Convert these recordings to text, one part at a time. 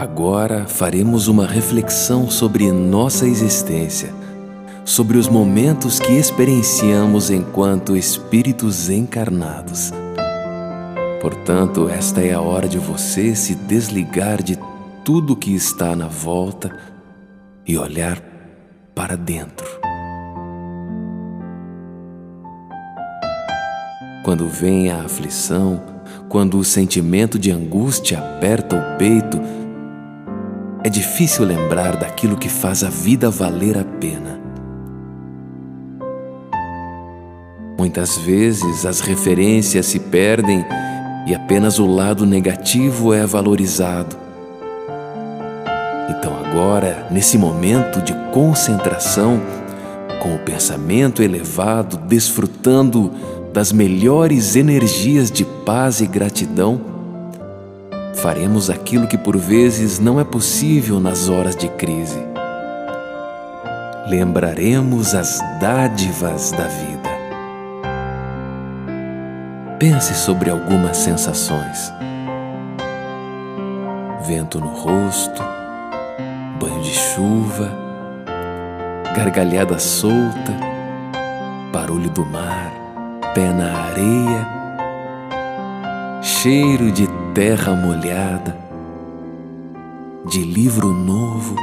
Agora faremos uma reflexão sobre nossa existência, sobre os momentos que experienciamos enquanto espíritos encarnados. Portanto, esta é a hora de você se desligar de tudo que está na volta e olhar para dentro. Quando vem a aflição, quando o sentimento de angústia aperta o peito, é difícil lembrar daquilo que faz a vida valer a pena. Muitas vezes as referências se perdem e apenas o lado negativo é valorizado. Então, agora, nesse momento de concentração, com o pensamento elevado, desfrutando das melhores energias de paz e gratidão, faremos aquilo que por vezes não é possível nas horas de crise. Lembraremos as dádivas da vida. Pense sobre algumas sensações: vento no rosto, banho de chuva, gargalhada solta, barulho do mar, pé na areia, cheiro de terra molhada, de livro novo.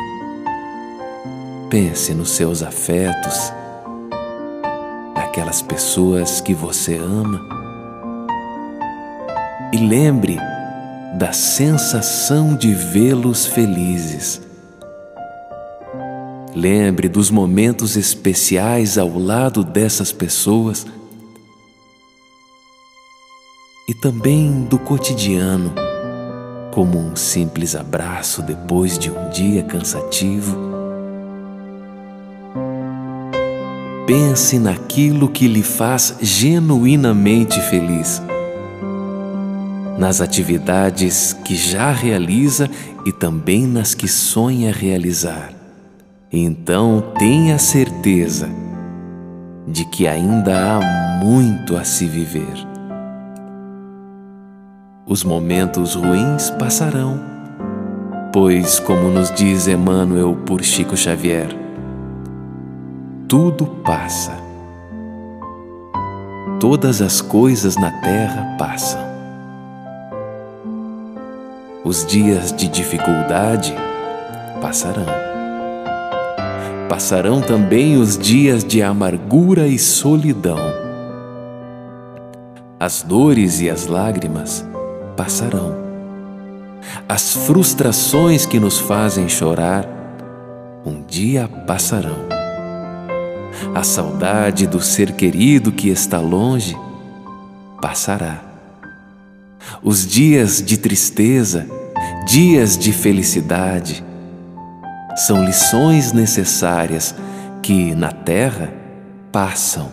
Pense nos seus afetos, naquelas pessoas que você ama e lembre da sensação de vê-los felizes. Lembre dos momentos especiais ao lado dessas pessoas também do cotidiano, como um simples abraço depois de um dia cansativo. Pense naquilo que lhe faz genuinamente feliz, nas atividades que já realiza e também nas que sonha realizar. Então tenha certeza de que ainda há muito a se viver. Os momentos ruins passarão, pois, como nos diz Emmanuel por Chico Xavier, tudo passa. Todas as coisas na terra passam. Os dias de dificuldade passarão. Passarão também os dias de amargura e solidão. As dores e as lágrimas passarão. As frustrações que nos fazem chorar, um dia passarão. A saudade do ser querido que está longe, passará. Os dias de tristeza, dias de felicidade, são lições necessárias que na terra passam,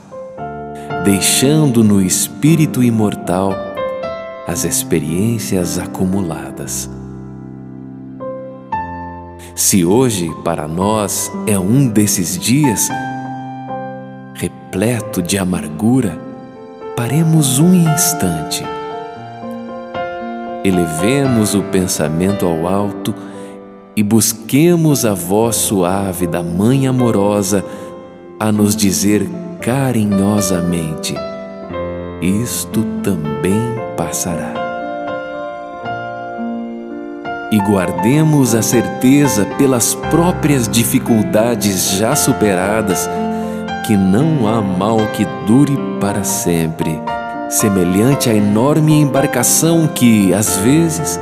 deixando no espírito imortal as experiências acumuladas. Se hoje para nós é um desses dias repleto de amargura, paremos um instante. Elevemos o pensamento ao alto e busquemos a voz suave da Mãe amorosa a nos dizer carinhosamente: Isto também passará. E guardemos a certeza pelas próprias dificuldades já superadas que não há mal que dure para sempre, semelhante à enorme embarcação que, às vezes,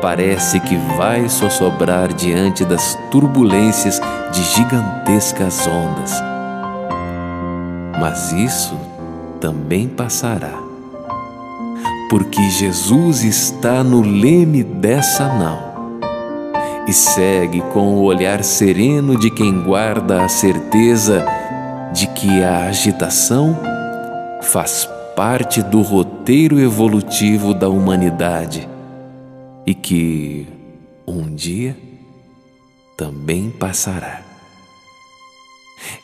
parece que vai sossobrar diante das turbulências de gigantescas ondas. Mas isso também passará porque Jesus está no leme dessa nau e segue com o olhar sereno de quem guarda a certeza de que a agitação faz parte do roteiro evolutivo da humanidade e que um dia também passará.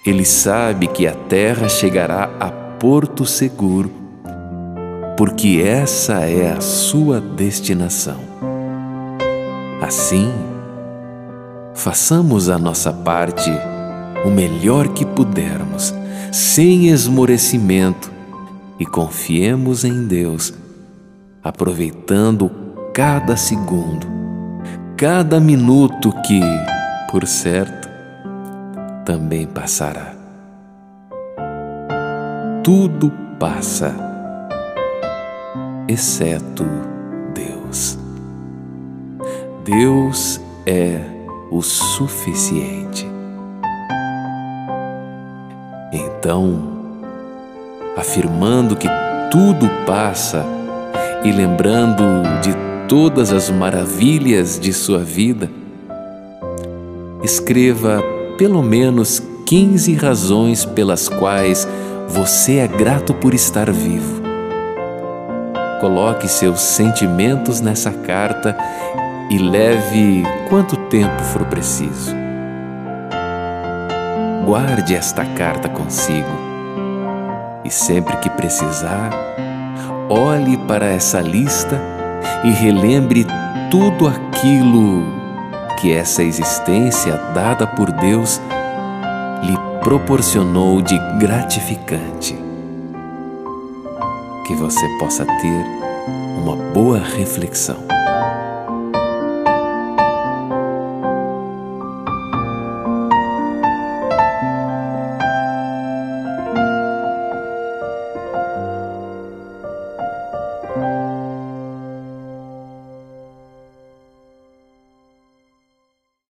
Ele sabe que a terra chegará a porto seguro porque essa é a sua destinação. Assim, façamos a nossa parte o melhor que pudermos, sem esmorecimento, e confiemos em Deus, aproveitando cada segundo, cada minuto que, por certo, também passará. Tudo passa, exceto Deus. Deus é o suficiente. Então, afirmando que tudo passa e lembrando de todas as maravilhas de sua vida, escreva pelo menos 15 razões pelas quais você é grato por estar vivo. Coloque seus sentimentos nessa carta e leve quanto tempo for preciso. Guarde esta carta consigo e sempre que precisar, olhe para essa lista e relembre tudo aquilo que essa existência dada por Deus proporcionou de gratificante. Que você possa ter uma boa reflexão.